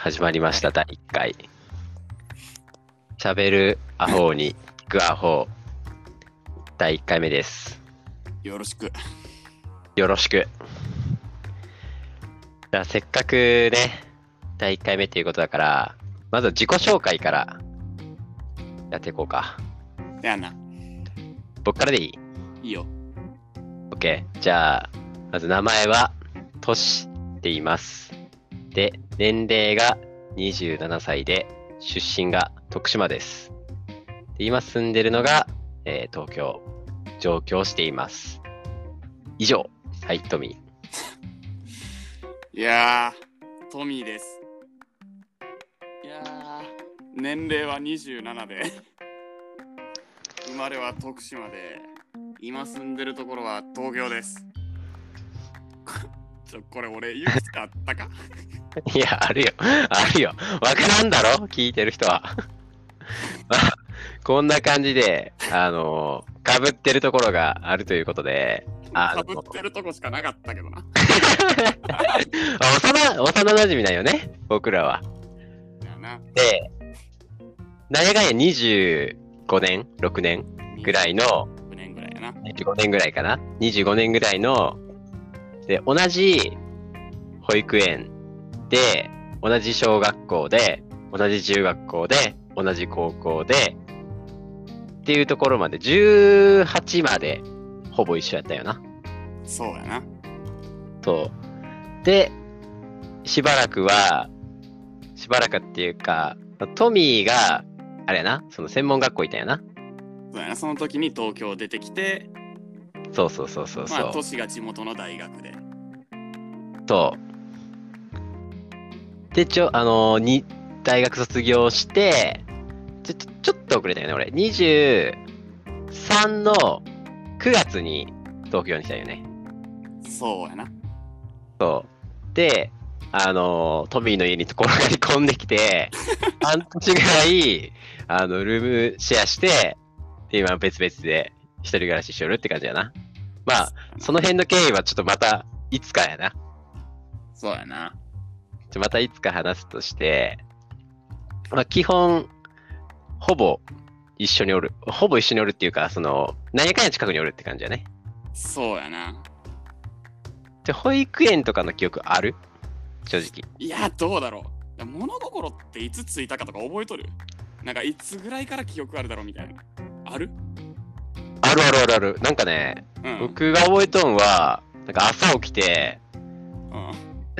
始まりました、第1回。喋るアホに聞くアホ、第1回目です。よろしく。よろしく。じゃあ、せっかくね、第1回目ということだから、まずは自己紹介からやっていこうか。やんな。僕からでいい？いいよ。?OK。じゃあ、まず名前は、トシって言います。で、年齢が27歳で、出身が徳島です。で今住んでるのが、えー東京。上京しています。以上。はい、トミー。いやー、トミーです。いやー、年齢は27で、生まれは徳島で、今住んでるところは東京です。ちょ、これ俺言うしかあったか？いや、あるよ。あるよ。わからんだろ？聞いてる人は。まあ、こんな感じで、あのかぶってるところがあるということで、かぶってるとこしかなかったけどな。あ 幼、幼馴染だよね、僕らは。で、なんや？かんや25年、6年？ぐらいの、6年ぐらいやな。25年ぐらいかな ?25 年ぐらいの、で、同じ保育園で、同じ小学校で、同じ中学校で、同じ高校で、っていうところまで、18までほぼ一緒やったよな。そうやな。そう。で、しばらくは、しばらくっていうか、トミーが、あれやな、その専門学校いたんやな。そうやな。その時に東京出てきて、そうそうそうそうそう。まあ、都市が地元の大学で。そう。で、ちょ、あのーに、大学卒業して、ちょ、ちょちょっと遅れたよね、俺。23の9月に東京に来たよね。そうやな。そう。で、あのートミーの家に転がり込んできて、半年ぐらい、あの、ルームシェアして、で、今別々で一人暮らししよるって感じやな。まあ、その辺の経緯はちょっとまた、いつかやな。そうやな。またいつか話すとして、まあ、基本、ほぼ一緒におる。ほぼ一緒におるっていうか、その、何やかんや近くにおるって感じやね。そうやな。で、保育園とかの記憶ある？正直。いや、どうだろう。物心っていつついたかとか覚えとる？なんかいつぐらいから記憶あるだろうみたいな。ある？あるあるあるある。なんかね、うん。僕が覚えとんは、なんか朝起きて、うん。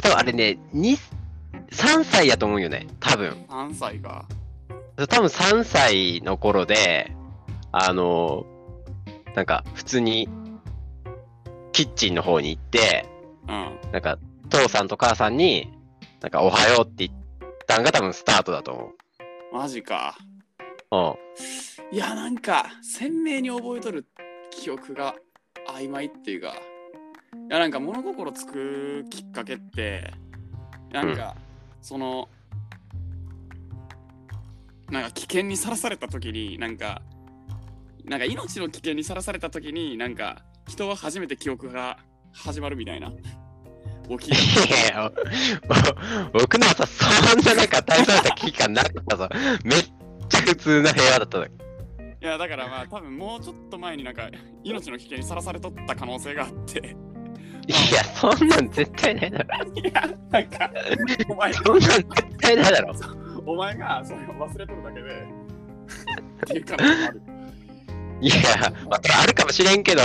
多分あれね、2、3歳やと思うよね。多分。3歳か。多分3歳の頃で、あの、なんか普通に、キッチンの方に行って、うん。なんか、父さんと母さんに、なんか、おはようって言ったんが多分スタートだと思マジか。う。うん。いや、なんか鮮明に覚えとる記憶が曖昧っていうか。いや、なんか物心つくきっかけって、なんか、その、なんか危険にさらされた時に、なんか、なんか命の危険にさらされた時に、なんか人は初めて記憶が始まるみたいな。起きいやいや、ぼ 僕のはさ、そんななんか大それた危機感なかったぞ。めっちゃ普通な平和だったの。いやだからまあ多分もうちょっと前になんか命の危険にさらされとった可能性があっていや、そんなん絶対ないだろ。いやなんかお前そんなん絶対ないだろ。お前がそれを忘れとるだけで。っていう可能性もある。いや、まあ、あるかもしれんけど、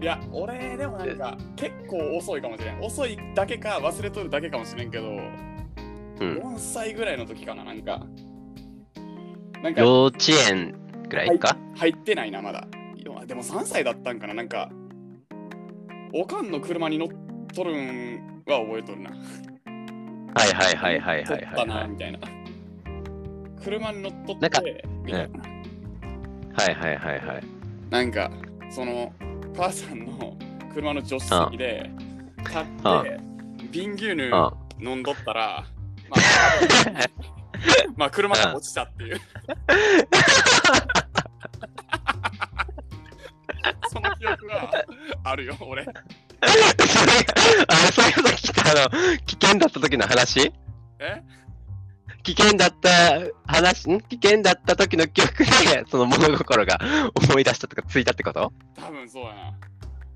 いや俺でもなんか結構遅いかもしれん。遅いだけか忘れとるだけかもしれんけど、うん。4歳ぐらいの時かななんか。なんか幼稚園ぐらいか、入ってないなまだ。でも3歳だったんかななんかおかんの車に乗っとるんは覚えとるなはいはいはいはいはい乗ったはいは。ないみたいな。車に乗っとって、なんかみたいな。はいはいはいはい。なんか、その、母さんの車の助手席で、立あって、瓶牛乳あ飲んどったら、まあ、まあ、車が落ちたっていう。その記憶があるよ、俺。それ、あ、それさっき言ったあの、危険だった時の話？え？危険だった話、ん？危険だった時の記憶で、その物心が思い出したとかついたってこと？多分そうやな。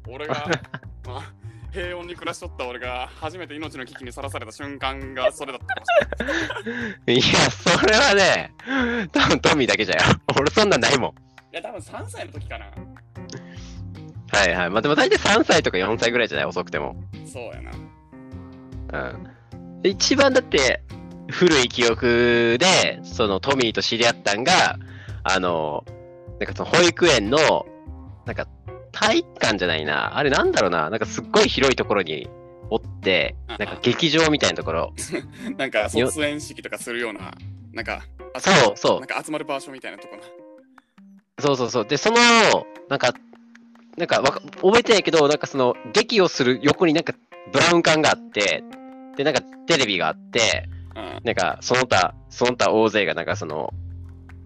俺が、まあ、平穏に暮らしとった俺が初めて命の危機にさらされた瞬間がそれだったかもしれない。いや、それはね、多分トミーだけじゃよ。俺そんなんないもん。いや、多分3歳の時かな。はいはい。まあでも大体3歳とか4歳ぐらいじゃない？遅くても。そうやな。うん。一番だって、古い記憶で、そのトミーと知り合ったんが、あの、なんかその保育園の、なんか体育館じゃないな。あれなんだろうな。なんかすっごい広いところにおって、なんか劇場みたいなところ。なんか卒園式とかするような、なんか、あそうそうなんか集まる場所みたいなとこな。そうそうそう。で、その、なんか、なんかわか覚えてないけど、なんかその、劇をする横になんかブラウン管があって、で、なんかテレビがあって、うん。なんかその他、その他大勢がなんかその、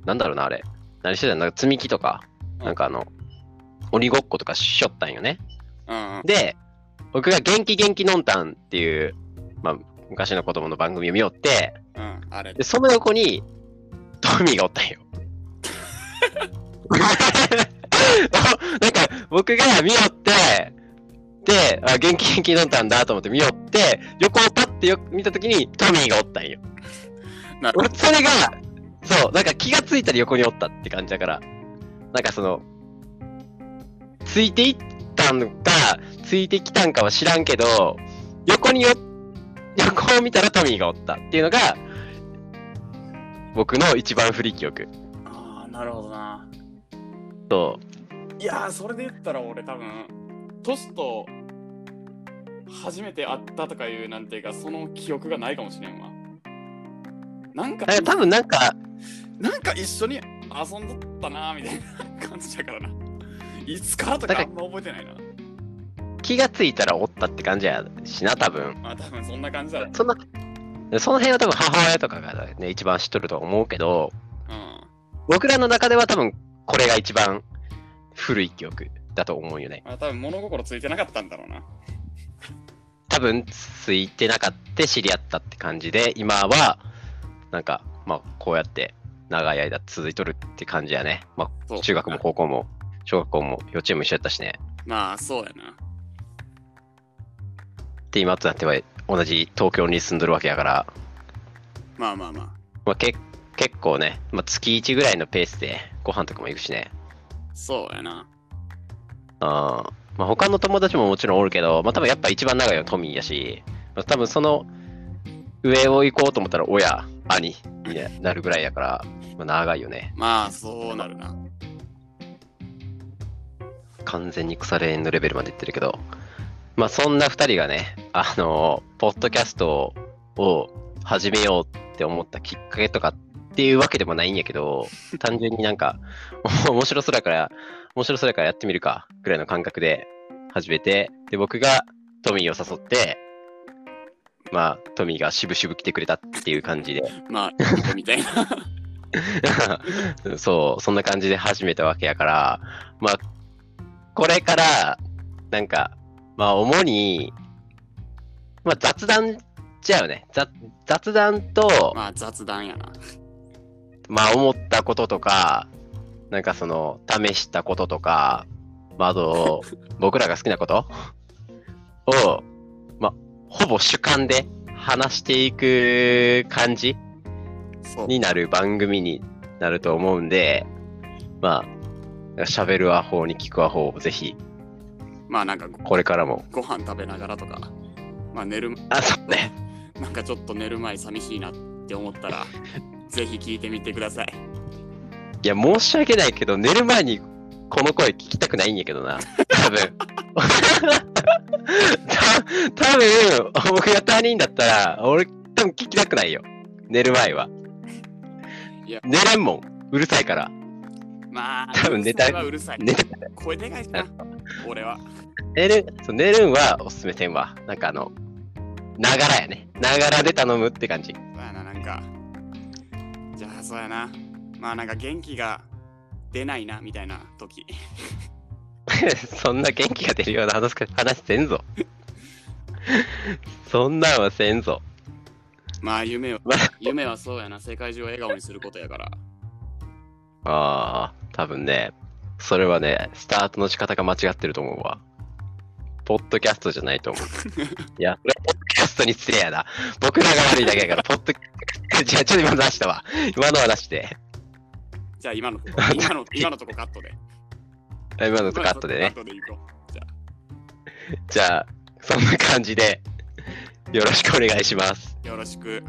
なんだろうな、あれ。何してたの？なんか積み木とか、うんなんかあの、鬼ごっことかしょったんよね。うんうん。で、僕が元気元気のんたんっていう、まあ、昔の子供の番組を見よって、うん、あれで、。その横に、トミーがおったんよ。なんか、僕が見よって、で、あ元気元気飲んだんだと思って見よって、横をパッてよ見たときにトミーがおったんよ。なるほ俺、それが、そう、なんか気がついたら横におったって感じだから、なんかその、ついていったんか、ついてきたんかは知らんけど、横によ、横を見たらトミーがおったっていうのが、僕の一番古い記憶。ああ、なるほどな。そいやー、それで言ったら俺多分、トシと初めて会ったとかいうなんていうか、その記憶がないかもしれんわ。なんか多分なんか、なんか一緒に遊んどったなーみたいな感じだからな。いつからとかあんま覚えてないな。気がついたらおったって感じやしな、多分。まあ多分そんな感じだ。そんな、その辺は多分母親とかがね、一番知っとると思うけど、うん。僕らの中では多分これが一番古い記憶だと思うよね。まあ多分物心ついてなかったんだろうな。多分ついてなかった知り合ったって感じで、今は、なんか、まあこうやって長い間続いとるって感じやね。まあ中学も高校も小学校も幼稚園も一緒やったしね。まあそうやな。で、今となっては同じ東京に住んどるわけやから、まあまあまあ。まあ、け結構ね、まあ、月1ぐらいのペースでご飯とかも行くしね。そうやな。あーまあ、他の友達ももちろんおるけど、まあ、多分やっぱ一番長いのはトミーやし、まあ、多分その上を行こうと思ったら親、兄になるぐらいやから、まあ、長いよね。まあそうなるな。完全に腐れ縁のレベルまでいってるけど、まあそんな二人がね、あの、ポッドキャストを始めようって思ったきっかけとかっていうわけでもないんやけど、単純になんか、面白そうだから、面白そうだからやってみるか、ぐらいの感覚で始めて、で、僕がトミーを誘って、まあ、トミーが渋々来てくれたっていう感じで、まあ、みたいな。そう、そんな感じで始めたわけやから、まあ、これから、なんか、まあ、主に、まあ、雑談じゃよね。雑雑談と、まあ雑談やな。まあ、思ったこととか、なんかその、試したこととか、まあ、あと、僕らが好きなこと？を、まあ、ほぼ主観で話していく感じ。になる番組になると思うんで、まあ、喋るアホに聞くアホをぜひ、まあなんかごこれからも。ご飯食べながらとか、まあ寝る、あ、そうね。なんかちょっと寝る前寂しいなって思ったら、ぜひ聞いてみてください。いや、申し訳ないけど、寝る前にこの声聞きたくないんやけどな。多分。た多分、僕が他人だったら、俺、多分聞きたくないよ。寝る前は。いや寝れんもん。うるさいから。まあ、多分寝たいはうるさい。寝声でかいしな、俺は。寝る、そう寝るんはおすすめせんわ。なんかあの、ながらやね。ながらで頼むって感じ。まあな、なんか、じゃあそうやな。まあなんか元気が出ないな、みたいな時。そんな元気が出るような話か話せんぞ。そんなんはせんぞ。まあ夢はまあ、夢はそうやな。世界中を笑顔にすることやから。ああ、多分ね、それはね、スタートの仕方が間違ってると思うわ。ポッドキャストじゃないと思う。いや、それはポッドキャストに失礼やな。僕らが悪いだけやから、ポッドキャスト、じゃあちょっと今の出したわ。今のは出して。じゃあ今のとこ、今の今のとこカットで。今のとカットでね。カットでいこう。じゃあ、じゃあ、そんな感じで、よろしくお願いします。よろしく。